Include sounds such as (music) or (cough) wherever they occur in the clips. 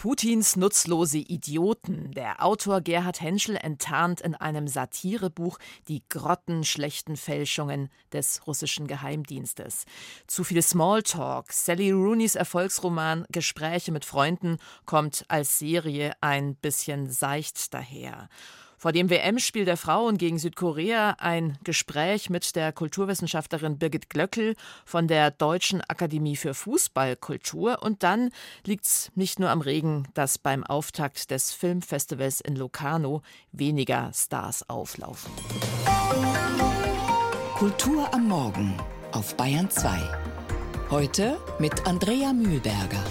Putins nutzlose Idioten. Der Autor Gerhard Henschel enttarnt in einem Satirebuch die grottenschlechten Fälschungen des russischen Geheimdienstes. Zu viel Smalltalk. Sally Rooneys Erfolgsroman Gespräche mit Freunden kommt als Serie ein bisschen seicht daher. Vor dem WM-Spiel der Frauen gegen Südkorea ein Gespräch mit der Kulturwissenschaftlerin Birgit Glöckel von der Deutschen Akademie für Fußballkultur. Und dann liegt es nicht nur am Regen, dass beim Auftakt des Filmfestivals in Locarno weniger Stars auflaufen. Kultur am Morgen auf Bayern 2. Heute mit Andrea Mühlberger.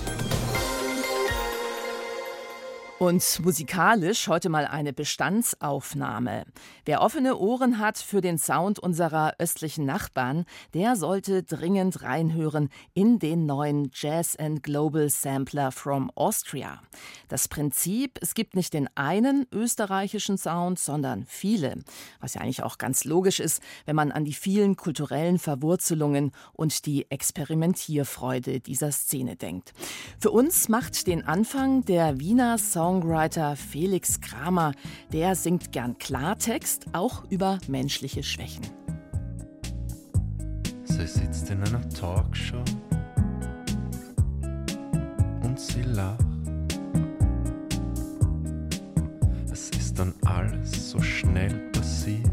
Und musikalisch heute mal eine Bestandsaufnahme. Wer offene Ohren hat für den Sound unserer östlichen Nachbarn, der sollte dringend reinhören in den neuen Jazz and Global Sampler from Austria. Das Prinzip, es gibt nicht den einen österreichischen Sound, sondern viele. Was ja eigentlich auch ganz logisch ist, wenn man an die vielen kulturellen Verwurzelungen und die Experimentierfreude dieser Szene denkt. Für uns macht den Anfang der Wiener Song Songwriter Felix Kramer. Der singt gern Klartext, auch über menschliche Schwächen. Sie sitzt in einer Talkshow und sie lacht. Es ist dann alles so schnell passiert,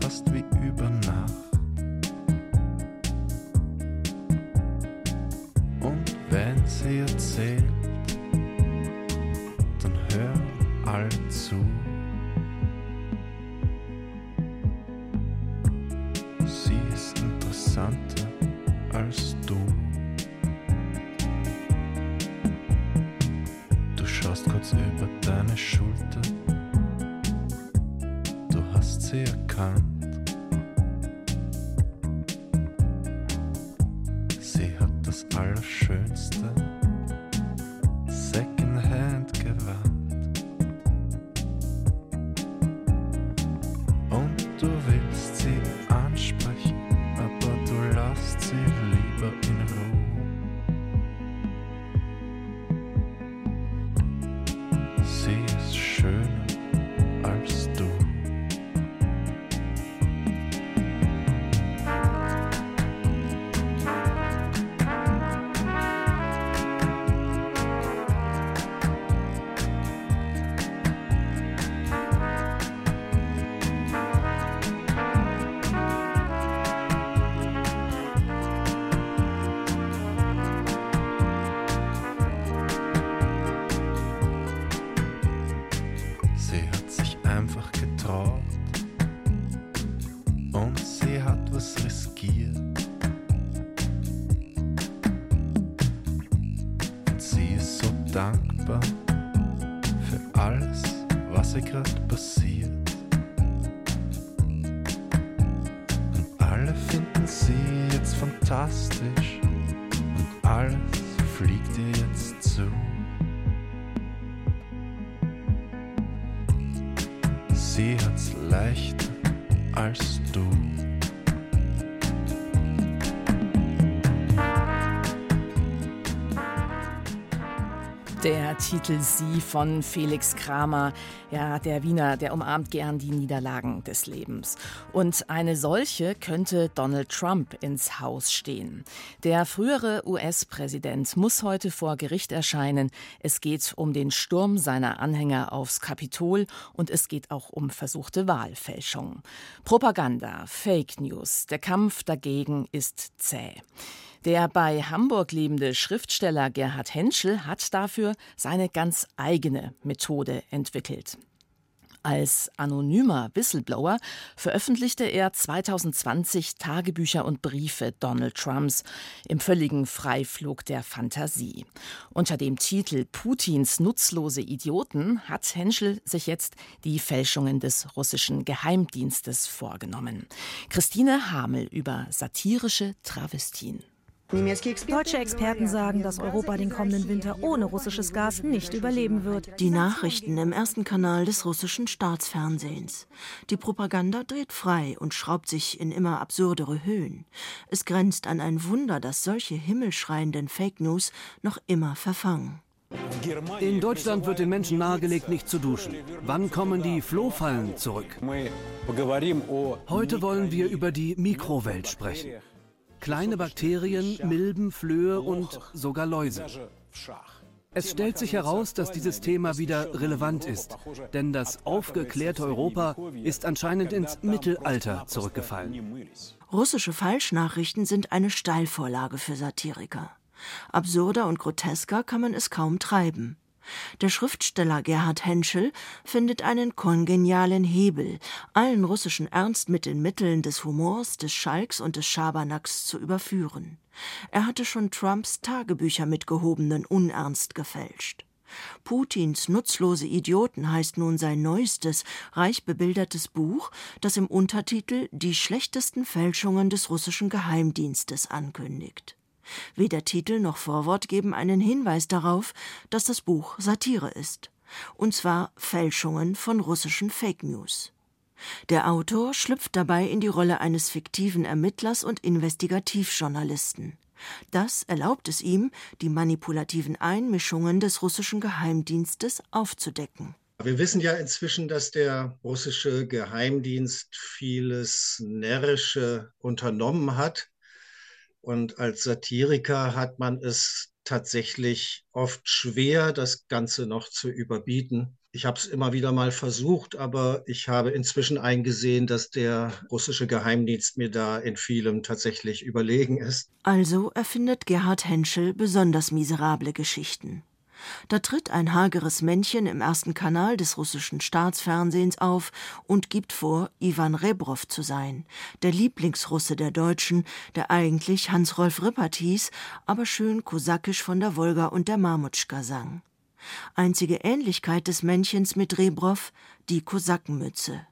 fast wie über Nacht. Und wenn sie erzählt, zu. leicht als du. Titel Sie von Felix Kramer. Ja, der Wiener, der umarmt gern die Niederlagen des Lebens. Und eine solche könnte Donald Trump ins Haus stehen. Der frühere US-Präsident muss heute vor Gericht erscheinen. Es geht um den Sturm seiner Anhänger aufs Kapitol und es geht auch um versuchte Wahlfälschung. Propaganda, Fake News, der Kampf dagegen ist zäh. Der bei Hamburg lebende Schriftsteller Gerhard Henschel hat dafür seine ganz eigene Methode entwickelt. Als anonymer Whistleblower veröffentlichte er 2020 Tagebücher und Briefe Donald Trumps im völligen Freiflug der Fantasie. Unter dem Titel Putins nutzlose Idioten hat Henschel sich jetzt die Fälschungen des russischen Geheimdienstes vorgenommen. Christine Hamel über satirische Travestien. Deutsche Experten sagen, dass Europa den kommenden Winter ohne russisches Gas nicht überleben wird. Die Nachrichten im ersten Kanal des russischen Staatsfernsehens. Die Propaganda dreht frei und schraubt sich in immer absurdere Höhen. Es grenzt an ein Wunder, dass solche himmelschreienden Fake News noch immer verfangen. In Deutschland wird den Menschen nahegelegt, nicht zu duschen. Wann kommen die Flohfallen zurück? Heute wollen wir über die Mikrowelt sprechen. Kleine Bakterien, Milben, Flöhe und sogar Läuse. Es stellt sich heraus, dass dieses Thema wieder relevant ist, denn das aufgeklärte Europa ist anscheinend ins Mittelalter zurückgefallen. Russische Falschnachrichten sind eine Steilvorlage für Satiriker. Absurder und grotesker kann man es kaum treiben. Der Schriftsteller Gerhard Henschel findet einen kongenialen Hebel, allen russischen Ernst mit den Mitteln des Humors, des Schalks und des Schabernacks zu überführen. Er hatte schon Trumps Tagebücher mit gehobenen Unernst gefälscht. Putins nutzlose Idioten heißt nun sein neuestes, reich bebildertes Buch, das im Untertitel die schlechtesten Fälschungen des russischen Geheimdienstes ankündigt. Weder Titel noch Vorwort geben einen Hinweis darauf, dass das Buch Satire ist. Und zwar Fälschungen von russischen Fake News. Der Autor schlüpft dabei in die Rolle eines fiktiven Ermittlers und Investigativjournalisten. Das erlaubt es ihm, die manipulativen Einmischungen des russischen Geheimdienstes aufzudecken. Wir wissen ja inzwischen, dass der russische Geheimdienst vieles Närrische unternommen hat, und als Satiriker hat man es tatsächlich oft schwer, das Ganze noch zu überbieten. Ich habe es immer wieder mal versucht, aber ich habe inzwischen eingesehen, dass der russische Geheimdienst mir da in vielem tatsächlich überlegen ist. Also erfindet Gerhard Henschel besonders miserable Geschichten. Da tritt ein hageres Männchen im ersten Kanal des russischen Staatsfernsehens auf und gibt vor, Ivan Rebrow zu sein, der Lieblingsrusse der Deutschen, der eigentlich Hans-Rolf Rippert hieß, aber schön kosakisch von der Wolga und der Marmutschka sang. Einzige Ähnlichkeit des Männchens mit Rebrow, die Kosakenmütze.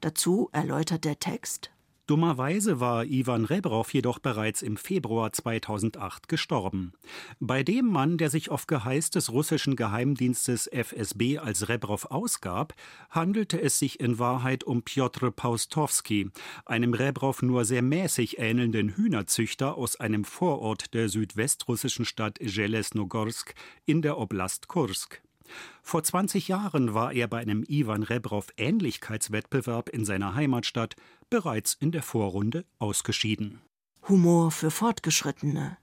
Dazu erläutert der Text Dummerweise war Ivan Rebrow jedoch bereits im Februar 2008 gestorben. Bei dem Mann, der sich auf Geheiß des russischen Geheimdienstes FSB als Rebrow ausgab, handelte es sich in Wahrheit um Piotr Paustowski, einem Rebrow nur sehr mäßig ähnelnden Hühnerzüchter aus einem Vorort der südwestrussischen Stadt Jelesnogorsk in der Oblast Kursk. Vor 20 Jahren war er bei einem Ivan Rebrow Ähnlichkeitswettbewerb in seiner Heimatstadt bereits in der Vorrunde ausgeschieden. Humor für Fortgeschrittene.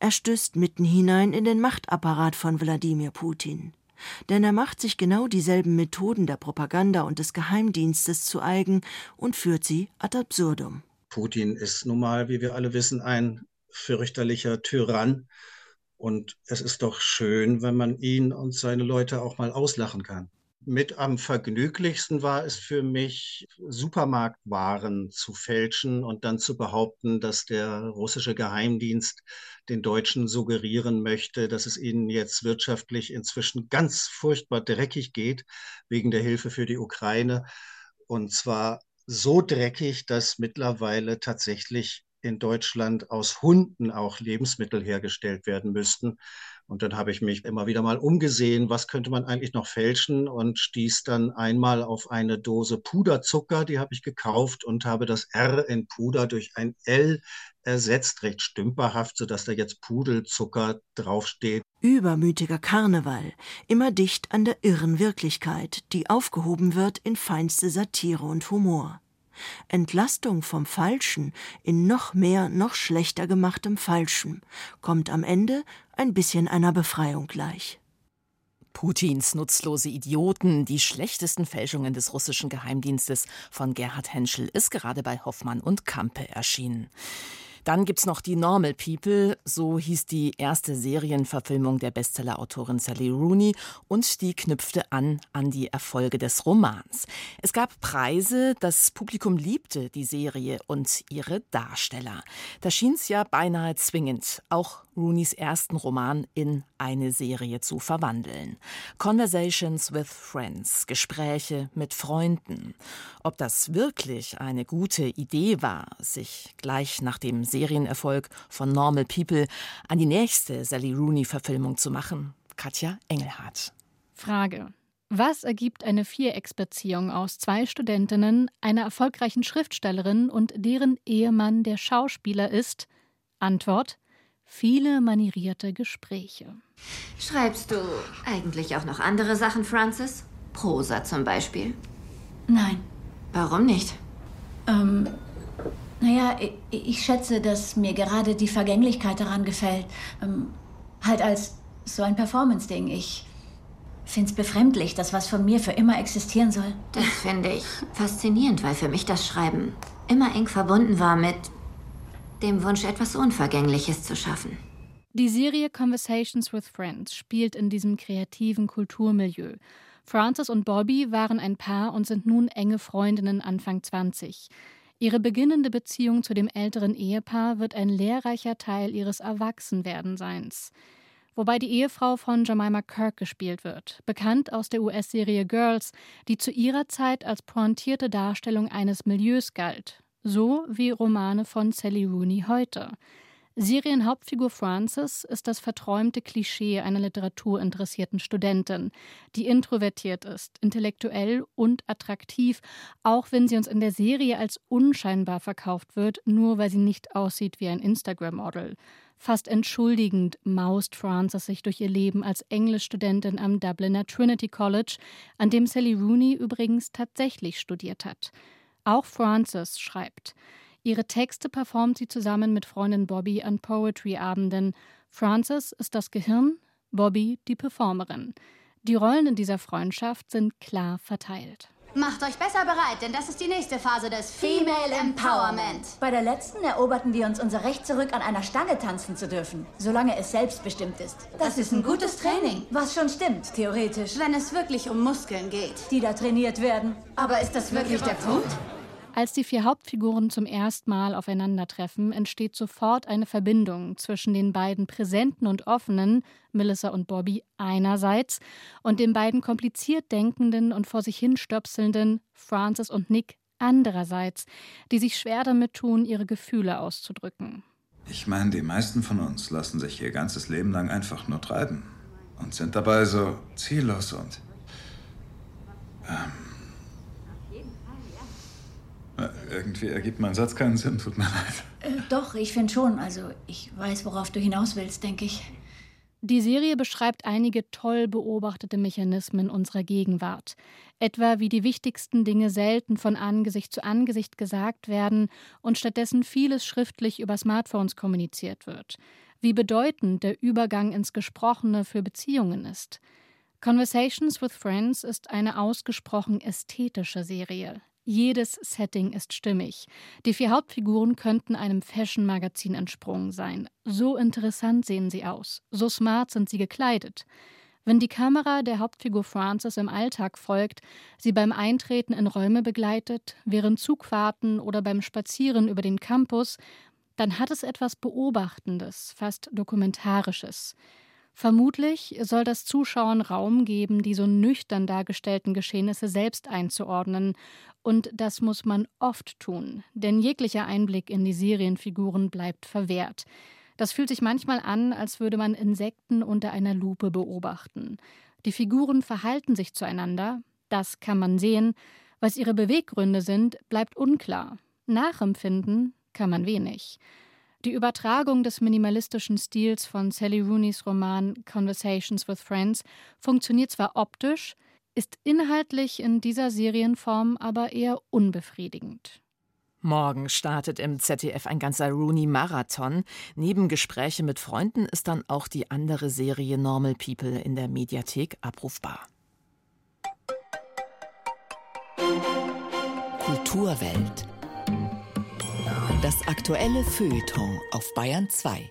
Er stößt mitten hinein in den Machtapparat von Wladimir Putin. Denn er macht sich genau dieselben Methoden der Propaganda und des Geheimdienstes zu eigen und führt sie ad absurdum. Putin ist nun mal, wie wir alle wissen, ein fürchterlicher Tyrann und es ist doch schön, wenn man ihn und seine Leute auch mal auslachen kann. Mit am vergnüglichsten war es für mich, Supermarktwaren zu fälschen und dann zu behaupten, dass der russische Geheimdienst den Deutschen suggerieren möchte, dass es ihnen jetzt wirtschaftlich inzwischen ganz furchtbar dreckig geht wegen der Hilfe für die Ukraine. Und zwar so dreckig, dass mittlerweile tatsächlich in Deutschland aus Hunden auch Lebensmittel hergestellt werden müssten. Und dann habe ich mich immer wieder mal umgesehen, was könnte man eigentlich noch fälschen und stieß dann einmal auf eine Dose Puderzucker, die habe ich gekauft und habe das R in Puder durch ein L ersetzt, recht stümperhaft, sodass da jetzt Pudelzucker draufsteht. Übermütiger Karneval, immer dicht an der irren Wirklichkeit, die aufgehoben wird in feinste Satire und Humor. Entlastung vom Falschen in noch mehr, noch schlechter gemachtem Falschen kommt am Ende ein bisschen einer Befreiung gleich. Putins nutzlose Idioten, die schlechtesten Fälschungen des russischen Geheimdienstes von Gerhard Henschel ist gerade bei Hoffmann und Kampe erschienen. Dann gibt's noch die Normal People, so hieß die erste Serienverfilmung der Bestsellerautorin Sally Rooney und die knüpfte an an die Erfolge des Romans. Es gab Preise, das Publikum liebte die Serie und ihre Darsteller. Da schien's ja beinahe zwingend, auch Rooneys ersten Roman in eine Serie zu verwandeln. Conversations with Friends, Gespräche mit Freunden. Ob das wirklich eine gute Idee war, sich gleich nach dem Serienerfolg von Normal People an die nächste Sally Rooney-Verfilmung zu machen, Katja Engelhardt. Frage. Was ergibt eine Vierecksbeziehung aus zwei Studentinnen, einer erfolgreichen Schriftstellerin und deren Ehemann der Schauspieler ist? Antwort: viele manierierte Gespräche. Schreibst du eigentlich auch noch andere Sachen, Francis? Prosa zum Beispiel? Nein. Warum nicht? Ähm, naja, ich, ich schätze, dass mir gerade die Vergänglichkeit daran gefällt. Ähm, halt als so ein Performance-Ding. Ich Find's befremdlich, dass was von mir für immer existieren soll. Das finde ich faszinierend, weil für mich das Schreiben immer eng verbunden war mit dem Wunsch, etwas Unvergängliches zu schaffen. Die Serie Conversations with Friends spielt in diesem kreativen Kulturmilieu. Frances und Bobby waren ein Paar und sind nun enge Freundinnen Anfang 20. Ihre beginnende Beziehung zu dem älteren Ehepaar wird ein lehrreicher Teil ihres Erwachsenwerdenseins wobei die Ehefrau von Jemima Kirk gespielt wird, bekannt aus der US-Serie Girls, die zu ihrer Zeit als pointierte Darstellung eines Milieus galt, so wie Romane von Sally Rooney heute. Serienhauptfigur Frances ist das verträumte Klischee einer literaturinteressierten Studentin, die introvertiert ist, intellektuell und attraktiv, auch wenn sie uns in der Serie als unscheinbar verkauft wird, nur weil sie nicht aussieht wie ein Instagram-Model. Fast entschuldigend maust Frances sich durch ihr Leben als Englischstudentin am Dubliner Trinity College, an dem Sally Rooney übrigens tatsächlich studiert hat. Auch Frances schreibt. Ihre Texte performt sie zusammen mit Freundin Bobby an Poetry-Abenden. Frances ist das Gehirn, Bobby die Performerin. Die Rollen in dieser Freundschaft sind klar verteilt. Macht euch besser bereit, denn das ist die nächste Phase des Female Empowerment. Bei der letzten eroberten wir uns unser Recht zurück, an einer Stange tanzen zu dürfen, solange es selbstbestimmt ist. Das, das ist ein gutes Training. Was schon stimmt, theoretisch. Wenn es wirklich um Muskeln geht. Die da trainiert werden. Aber ist das wirklich der Punkt? Als die vier Hauptfiguren zum ersten Mal aufeinandertreffen, entsteht sofort eine Verbindung zwischen den beiden präsenten und offenen, Melissa und Bobby einerseits, und den beiden kompliziert denkenden und vor sich hin stöpselnden, Francis und Nick andererseits, die sich schwer damit tun, ihre Gefühle auszudrücken. Ich meine, die meisten von uns lassen sich ihr ganzes Leben lang einfach nur treiben und sind dabei so ziellos und ähm, irgendwie ergibt mein Satz keinen Sinn, tut mir leid. Äh, doch, ich finde schon. Also, ich weiß, worauf du hinaus willst, denke ich. Die Serie beschreibt einige toll beobachtete Mechanismen unserer Gegenwart. Etwa wie die wichtigsten Dinge selten von Angesicht zu Angesicht gesagt werden und stattdessen vieles schriftlich über Smartphones kommuniziert wird. Wie bedeutend der Übergang ins Gesprochene für Beziehungen ist. Conversations with Friends ist eine ausgesprochen ästhetische Serie. Jedes Setting ist stimmig. Die vier Hauptfiguren könnten einem Fashion-Magazin entsprungen sein. So interessant sehen sie aus. So smart sind sie gekleidet. Wenn die Kamera der Hauptfigur Frances im Alltag folgt, sie beim Eintreten in Räume begleitet, während Zugfahrten oder beim Spazieren über den Campus, dann hat es etwas Beobachtendes, fast Dokumentarisches. Vermutlich soll das Zuschauern Raum geben, die so nüchtern dargestellten Geschehnisse selbst einzuordnen, und das muss man oft tun, denn jeglicher Einblick in die Serienfiguren bleibt verwehrt. Das fühlt sich manchmal an, als würde man Insekten unter einer Lupe beobachten. Die Figuren verhalten sich zueinander, das kann man sehen, was ihre Beweggründe sind, bleibt unklar. Nachempfinden kann man wenig. Die Übertragung des minimalistischen Stils von Sally Rooneys Roman Conversations with Friends funktioniert zwar optisch, ist inhaltlich in dieser Serienform aber eher unbefriedigend. Morgen startet im ZDF ein ganzer Rooney-Marathon. Neben Gespräche mit Freunden ist dann auch die andere Serie Normal People in der Mediathek abrufbar. Kulturwelt. Das aktuelle Feuilleton auf Bayern 2.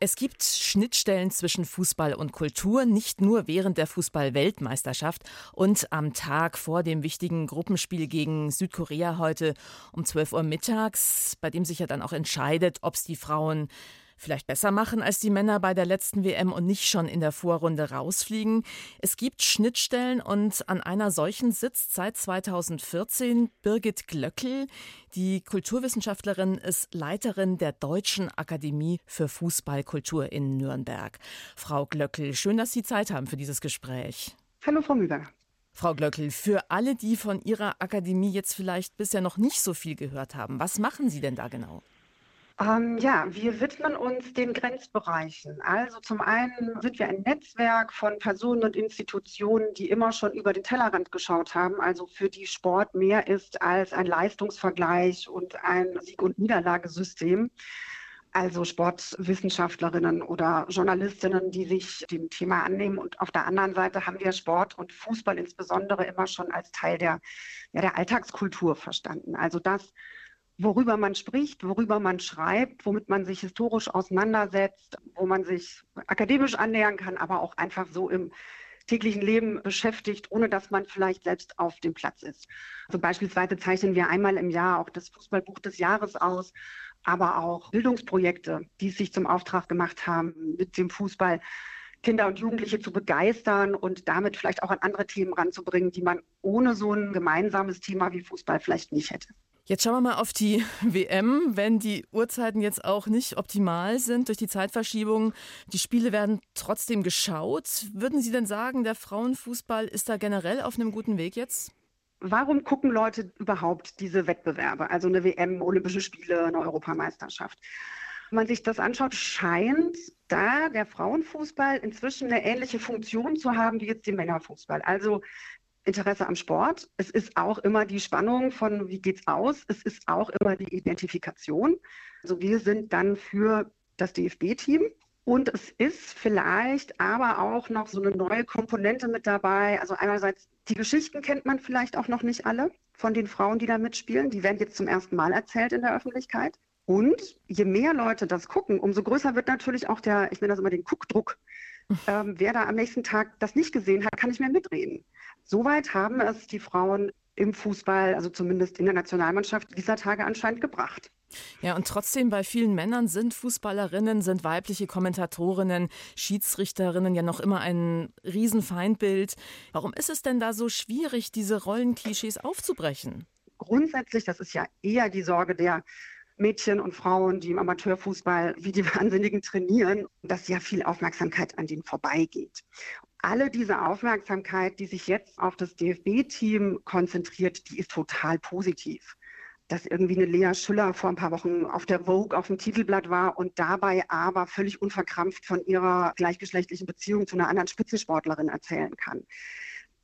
Es gibt Schnittstellen zwischen Fußball und Kultur, nicht nur während der Fußball-Weltmeisterschaft und am Tag vor dem wichtigen Gruppenspiel gegen Südkorea heute um 12 Uhr mittags, bei dem sich ja dann auch entscheidet, ob es die Frauen vielleicht besser machen als die Männer bei der letzten WM und nicht schon in der Vorrunde rausfliegen. Es gibt Schnittstellen und an einer solchen sitzt seit 2014 Birgit Glöckel. Die Kulturwissenschaftlerin ist Leiterin der Deutschen Akademie für Fußballkultur in Nürnberg. Frau Glöckel, schön, dass Sie Zeit haben für dieses Gespräch. Hallo, Frau Mühlberger. Frau Glöckel, für alle, die von Ihrer Akademie jetzt vielleicht bisher noch nicht so viel gehört haben, was machen Sie denn da genau? Ähm, ja, wir widmen uns den Grenzbereichen. Also zum einen sind wir ein Netzwerk von Personen und Institutionen, die immer schon über den Tellerrand geschaut haben, also für die Sport mehr ist als ein Leistungsvergleich und ein Sieg- und Niederlagesystem also Sportwissenschaftlerinnen oder Journalistinnen, die sich dem Thema annehmen. Und auf der anderen Seite haben wir Sport und Fußball insbesondere immer schon als Teil der, ja, der Alltagskultur verstanden. Also das, worüber man spricht, worüber man schreibt, womit man sich historisch auseinandersetzt, wo man sich akademisch annähern kann, aber auch einfach so im täglichen Leben beschäftigt, ohne dass man vielleicht selbst auf dem Platz ist. Also beispielsweise zeichnen wir einmal im Jahr auch das Fußballbuch des Jahres aus aber auch Bildungsprojekte, die sich zum Auftrag gemacht haben, mit dem Fußball Kinder und Jugendliche zu begeistern und damit vielleicht auch an andere Themen ranzubringen, die man ohne so ein gemeinsames Thema wie Fußball vielleicht nicht hätte. Jetzt schauen wir mal auf die (laughs) WM. Wenn die Uhrzeiten jetzt auch nicht optimal sind durch die Zeitverschiebung, die Spiele werden trotzdem geschaut. Würden Sie denn sagen, der Frauenfußball ist da generell auf einem guten Weg jetzt? Warum gucken Leute überhaupt diese Wettbewerbe? Also eine WM, Olympische Spiele, eine Europameisterschaft. Wenn man sich das anschaut, scheint da der Frauenfußball inzwischen eine ähnliche Funktion zu haben wie jetzt der Männerfußball. Also Interesse am Sport. Es ist auch immer die Spannung von, wie geht's aus? Es ist auch immer die Identifikation. Also wir sind dann für das DFB-Team und es ist vielleicht aber auch noch so eine neue Komponente mit dabei. Also einerseits die Geschichten kennt man vielleicht auch noch nicht alle von den Frauen, die da mitspielen. Die werden jetzt zum ersten Mal erzählt in der Öffentlichkeit. Und je mehr Leute das gucken, umso größer wird natürlich auch der, ich nenne das immer den Guckdruck. (laughs) Ähm, wer da am nächsten Tag das nicht gesehen hat, kann nicht mehr mitreden. Soweit haben es die Frauen im Fußball, also zumindest in der Nationalmannschaft, dieser Tage anscheinend gebracht. Ja, und trotzdem bei vielen Männern sind Fußballerinnen, sind weibliche Kommentatorinnen, Schiedsrichterinnen ja noch immer ein Riesenfeindbild. Warum ist es denn da so schwierig, diese Rollenklischees aufzubrechen? Grundsätzlich, das ist ja eher die Sorge der Mädchen und Frauen, die im Amateurfußball wie die Wahnsinnigen trainieren, dass ja viel Aufmerksamkeit an denen vorbeigeht alle diese Aufmerksamkeit, die sich jetzt auf das DFB-Team konzentriert, die ist total positiv. Dass irgendwie eine Lea Schüller vor ein paar Wochen auf der Vogue auf dem Titelblatt war und dabei aber völlig unverkrampft von ihrer gleichgeschlechtlichen Beziehung zu einer anderen Spitzensportlerin erzählen kann.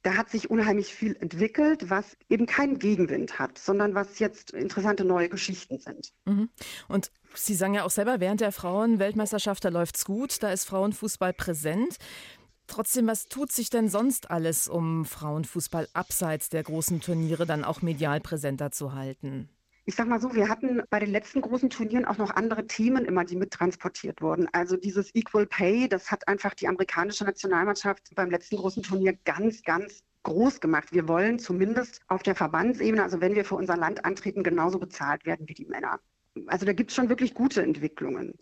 Da hat sich unheimlich viel entwickelt, was eben keinen Gegenwind hat, sondern was jetzt interessante neue Geschichten sind. Mhm. Und Sie sagen ja auch selber, während der Frauenweltmeisterschaft, da läuft's gut, da ist Frauenfußball präsent. Trotzdem, was tut sich denn sonst alles, um Frauenfußball abseits der großen Turniere dann auch medial präsenter zu halten? Ich sag mal so, wir hatten bei den letzten großen Turnieren auch noch andere Themen immer, die mittransportiert wurden. Also dieses Equal Pay, das hat einfach die amerikanische Nationalmannschaft beim letzten großen Turnier ganz, ganz groß gemacht. Wir wollen zumindest auf der Verbandsebene, also wenn wir für unser Land antreten, genauso bezahlt werden wie die Männer. Also da gibt es schon wirklich gute Entwicklungen.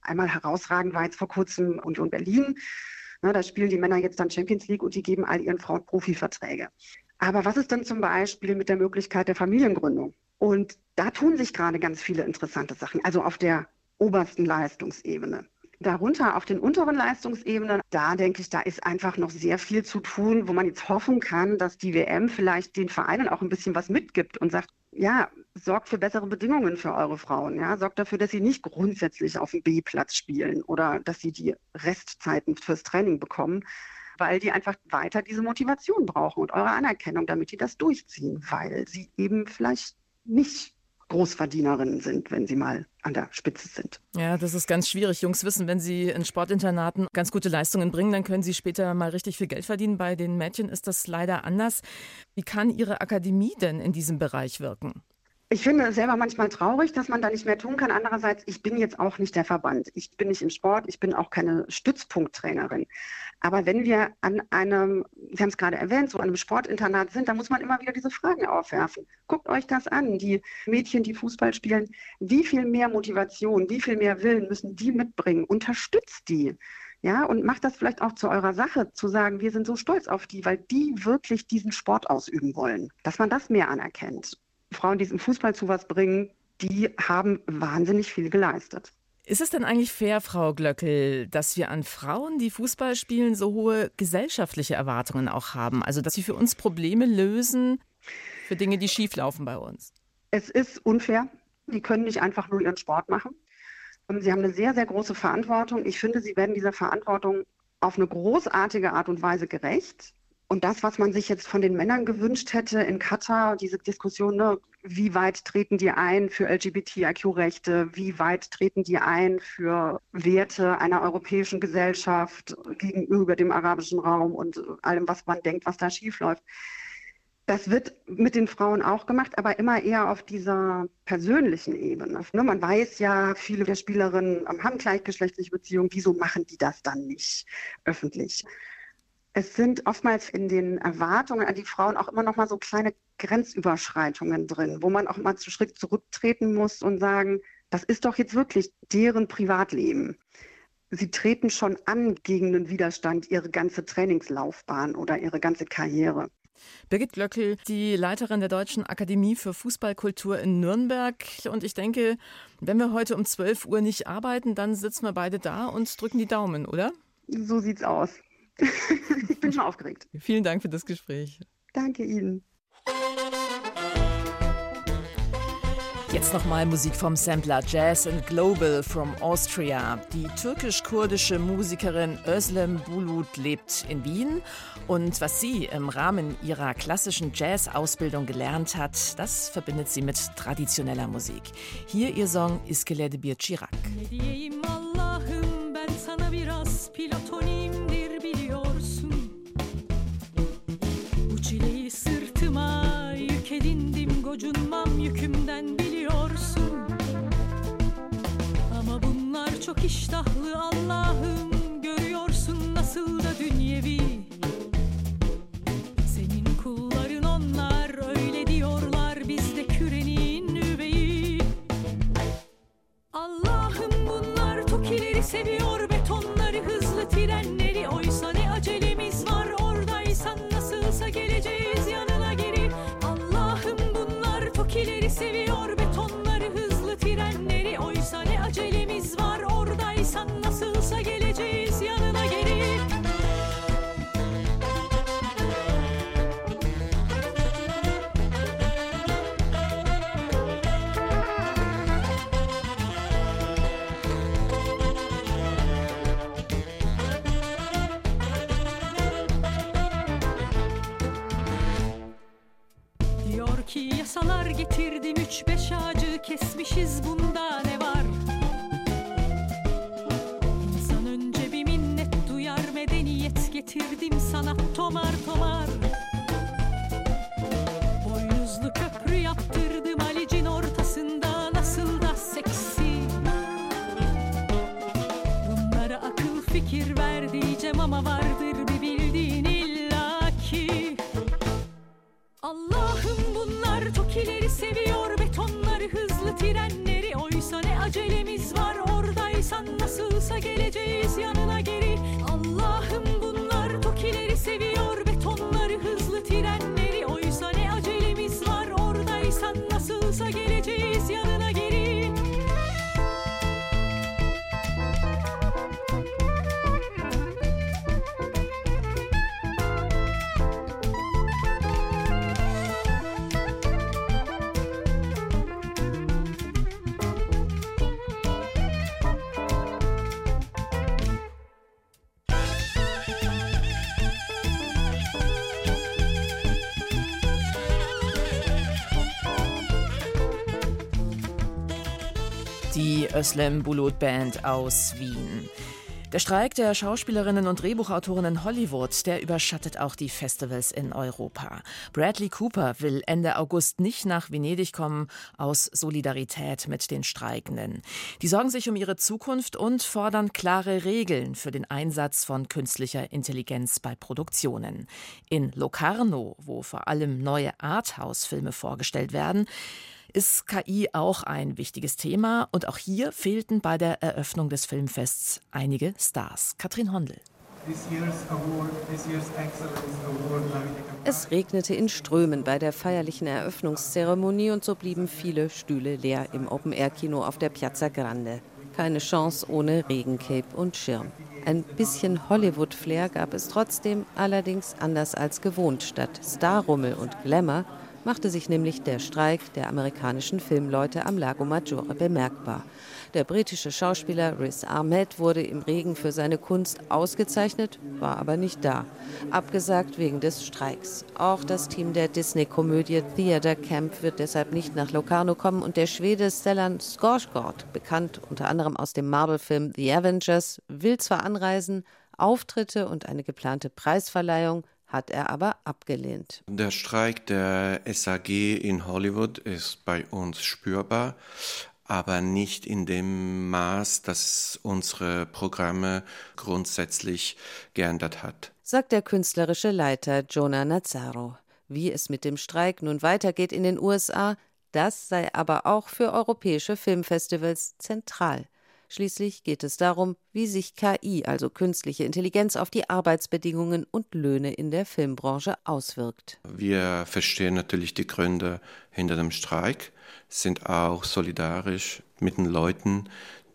Einmal herausragend war jetzt vor kurzem Union Berlin. Na, da spielen die Männer jetzt dann Champions League und die geben all ihren Frauen Profiverträge. Aber was ist denn zum Beispiel mit der Möglichkeit der Familiengründung? Und da tun sich gerade ganz viele interessante Sachen, also auf der obersten Leistungsebene. Darunter auf den unteren Leistungsebenen, da denke ich, da ist einfach noch sehr viel zu tun, wo man jetzt hoffen kann, dass die WM vielleicht den Vereinen auch ein bisschen was mitgibt und sagt, ja, sorgt für bessere Bedingungen für eure Frauen. Ja? Sorgt dafür, dass sie nicht grundsätzlich auf dem B-Platz spielen oder dass sie die Restzeiten fürs Training bekommen, weil die einfach weiter diese Motivation brauchen und eure Anerkennung, damit die das durchziehen, weil sie eben vielleicht nicht Großverdienerinnen sind, wenn sie mal an der Spitze sind. Ja, das ist ganz schwierig. Jungs wissen, wenn sie in Sportinternaten ganz gute Leistungen bringen, dann können sie später mal richtig viel Geld verdienen. Bei den Mädchen ist das leider anders. Wie kann Ihre Akademie denn in diesem Bereich wirken? Ich finde es selber manchmal traurig, dass man da nicht mehr tun kann. Andererseits, ich bin jetzt auch nicht der Verband. Ich bin nicht im Sport, ich bin auch keine Stützpunkttrainerin. Aber wenn wir an einem, Sie haben es gerade erwähnt, so einem Sportinternat sind, dann muss man immer wieder diese Fragen aufwerfen. Guckt euch das an. Die Mädchen, die Fußball spielen, wie viel mehr Motivation, wie viel mehr Willen müssen die mitbringen? Unterstützt die. Ja, und macht das vielleicht auch zu eurer Sache, zu sagen, wir sind so stolz auf die, weil die wirklich diesen Sport ausüben wollen. Dass man das mehr anerkennt. Frauen, die es im Fußball zu was bringen, die haben wahnsinnig viel geleistet. Ist es denn eigentlich fair, Frau Glöckel, dass wir an Frauen, die Fußball spielen, so hohe gesellschaftliche Erwartungen auch haben? Also, dass sie für uns Probleme lösen für Dinge, die schieflaufen bei uns? Es ist unfair. Die können nicht einfach nur ihren Sport machen. Sie haben eine sehr, sehr große Verantwortung. Ich finde, sie werden dieser Verantwortung auf eine großartige Art und Weise gerecht. Und das, was man sich jetzt von den Männern gewünscht hätte in Katar, diese Diskussion, ne, wie weit treten die ein für LGBTIQ-Rechte, wie weit treten die ein für Werte einer europäischen Gesellschaft gegenüber dem arabischen Raum und allem, was man denkt, was da schiefläuft. Das wird mit den Frauen auch gemacht, aber immer eher auf dieser persönlichen Ebene. Ne, man weiß ja, viele der Spielerinnen haben gleichgeschlechtliche Beziehungen. Wieso machen die das dann nicht öffentlich? Es sind oftmals in den Erwartungen an die Frauen auch immer noch mal so kleine Grenzüberschreitungen drin, wo man auch mal zu Schritt zurücktreten muss und sagen, das ist doch jetzt wirklich deren Privatleben. Sie treten schon an gegen den Widerstand ihre ganze Trainingslaufbahn oder ihre ganze Karriere. Birgit Glöckel, die Leiterin der Deutschen Akademie für Fußballkultur in Nürnberg. Und ich denke, wenn wir heute um 12 Uhr nicht arbeiten, dann sitzen wir beide da und drücken die Daumen, oder? So sieht's aus. Ich bin schon aufgeregt. Vielen Dank für das Gespräch. Danke Ihnen. Jetzt nochmal Musik vom Sampler Jazz and Global from Austria. Die türkisch-kurdische Musikerin Özlem Bulut lebt in Wien und was sie im Rahmen ihrer klassischen Jazz-Ausbildung gelernt hat, das verbindet sie mit traditioneller Musik. Hier ihr Song Iskelede Bir Chirak. Gocunmam yükümden biliyorsun. Ama bunlar çok iştahlı Allah'ım. Görüyorsun nasıl da dünyevi. Senin kulların onlar öyle diyorlar Biz de kürenin üveyi. Allah'ım bunlar tokileri seviyor Betonları hızlı trenleri ki yasalar getirdim üç beş ağacı kesmişiz bunda ne var? İnsan önce bir minnet duyar medeniyet getirdim sanat tomar tomar. Boynuzlu köprü yaptırdım Halic'in ortasında nasıl da seksi. Bunlara akıl fikir ver diyeceğim ama vardır Tilkileri seviyorum. Özlem Bulut Band aus Wien. Der Streik der Schauspielerinnen und Drehbuchautorinnen in Hollywood, der überschattet auch die Festivals in Europa. Bradley Cooper will Ende August nicht nach Venedig kommen, aus Solidarität mit den Streikenden. Die sorgen sich um ihre Zukunft und fordern klare Regeln für den Einsatz von künstlicher Intelligenz bei Produktionen. In Locarno, wo vor allem neue Arthouse-Filme vorgestellt werden, ist KI auch ein wichtiges Thema und auch hier fehlten bei der Eröffnung des Filmfests einige Stars. Katrin Hondel. Es regnete in Strömen bei der feierlichen Eröffnungszeremonie und so blieben viele Stühle leer im Open-Air-Kino auf der Piazza Grande. Keine Chance ohne Regencape und Schirm. Ein bisschen Hollywood-Flair gab es trotzdem, allerdings anders als gewohnt. Statt Starrummel und Glamour machte sich nämlich der Streik der amerikanischen Filmleute am Lago Maggiore bemerkbar. Der britische Schauspieler Riz Ahmed wurde im Regen für seine Kunst ausgezeichnet, war aber nicht da. Abgesagt wegen des Streiks. Auch das Team der Disney-Komödie Theater Camp wird deshalb nicht nach Locarno kommen und der Schwede Stellan Skarsgård, bekannt unter anderem aus dem Marvel-Film The Avengers, will zwar anreisen, Auftritte und eine geplante Preisverleihung hat er aber abgelehnt. Der Streik der SAG in Hollywood ist bei uns spürbar, aber nicht in dem Maß, dass unsere Programme grundsätzlich geändert hat, sagt der künstlerische Leiter Jonah Nazzaro. Wie es mit dem Streik nun weitergeht in den USA, das sei aber auch für europäische Filmfestivals zentral. Schließlich geht es darum, wie sich KI, also künstliche Intelligenz, auf die Arbeitsbedingungen und Löhne in der Filmbranche auswirkt. Wir verstehen natürlich die Gründe hinter dem Streik, sind auch solidarisch mit den Leuten,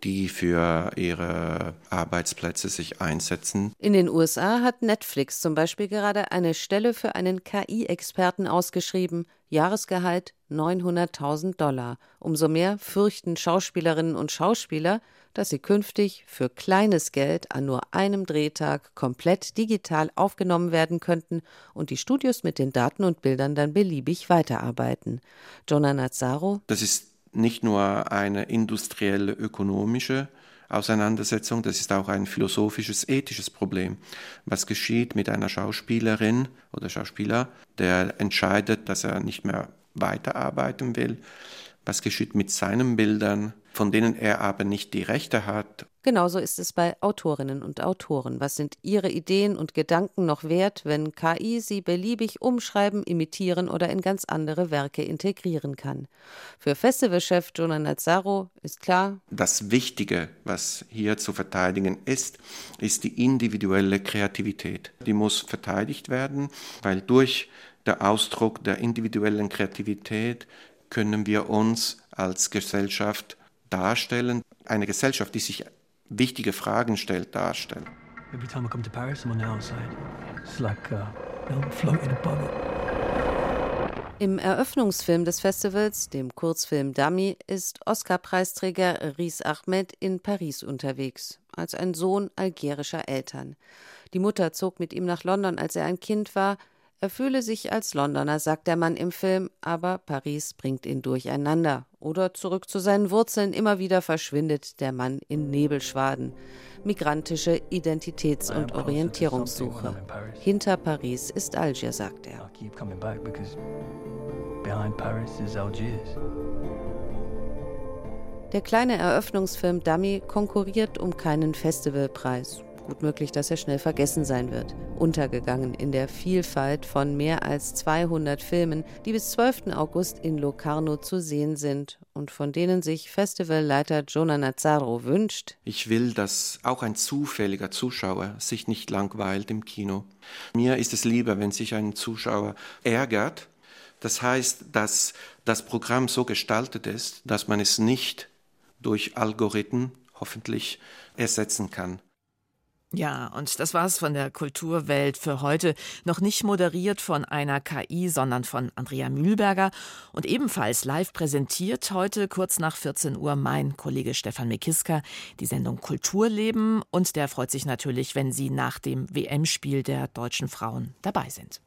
die für ihre Arbeitsplätze sich einsetzen. In den USA hat Netflix zum Beispiel gerade eine Stelle für einen KI-Experten ausgeschrieben. Jahresgehalt 900.000 Dollar. Umso mehr fürchten Schauspielerinnen und Schauspieler, dass sie künftig für kleines Geld an nur einem Drehtag komplett digital aufgenommen werden könnten und die Studios mit den Daten und Bildern dann beliebig weiterarbeiten. Jonah Nazzaro. Das ist nicht nur eine industrielle, ökonomische Auseinandersetzung, das ist auch ein philosophisches, ethisches Problem. Was geschieht mit einer Schauspielerin oder Schauspieler, der entscheidet, dass er nicht mehr weiterarbeiten will? Was geschieht mit seinen Bildern, von denen er aber nicht die Rechte hat. Genauso ist es bei Autorinnen und Autoren. Was sind ihre Ideen und Gedanken noch wert, wenn KI sie beliebig umschreiben, imitieren oder in ganz andere Werke integrieren kann? Für Festivalchef Jonah Nazzaro ist klar, das Wichtige, was hier zu verteidigen ist, ist die individuelle Kreativität. Die muss verteidigt werden, weil durch den Ausdruck der individuellen Kreativität können wir uns als Gesellschaft darstellen, eine Gesellschaft, die sich wichtige Fragen stellt, darstellen. Every time I come to Paris, I'm on the outside. It's like uh, I'm floating above it. Im Eröffnungsfilm des Festivals, dem Kurzfilm Dummy, ist Oscar-Preisträger Riz Ahmed in Paris unterwegs, als ein Sohn algerischer Eltern. Die Mutter zog mit ihm nach London, als er ein Kind war, er fühle sich als Londoner, sagt der Mann im Film, aber Paris bringt ihn durcheinander. Oder zurück zu seinen Wurzeln, immer wieder verschwindet der Mann in Nebelschwaden. Migrantische Identitäts- und Orientierungssuche. Hinter Paris ist Algier, sagt er. Der kleine Eröffnungsfilm Dummy konkurriert um keinen Festivalpreis. Gut möglich, dass er schnell vergessen sein wird. Untergegangen in der Vielfalt von mehr als 200 Filmen, die bis 12. August in Locarno zu sehen sind und von denen sich Festivalleiter Jonah Nazzaro wünscht. Ich will, dass auch ein zufälliger Zuschauer sich nicht langweilt im Kino. Mir ist es lieber, wenn sich ein Zuschauer ärgert. Das heißt, dass das Programm so gestaltet ist, dass man es nicht durch Algorithmen hoffentlich ersetzen kann. Ja, und das war's von der Kulturwelt für heute. Noch nicht moderiert von einer KI, sondern von Andrea Mühlberger und ebenfalls live präsentiert heute kurz nach 14 Uhr mein Kollege Stefan Mekiska die Sendung Kulturleben und der freut sich natürlich, wenn Sie nach dem WM-Spiel der deutschen Frauen dabei sind.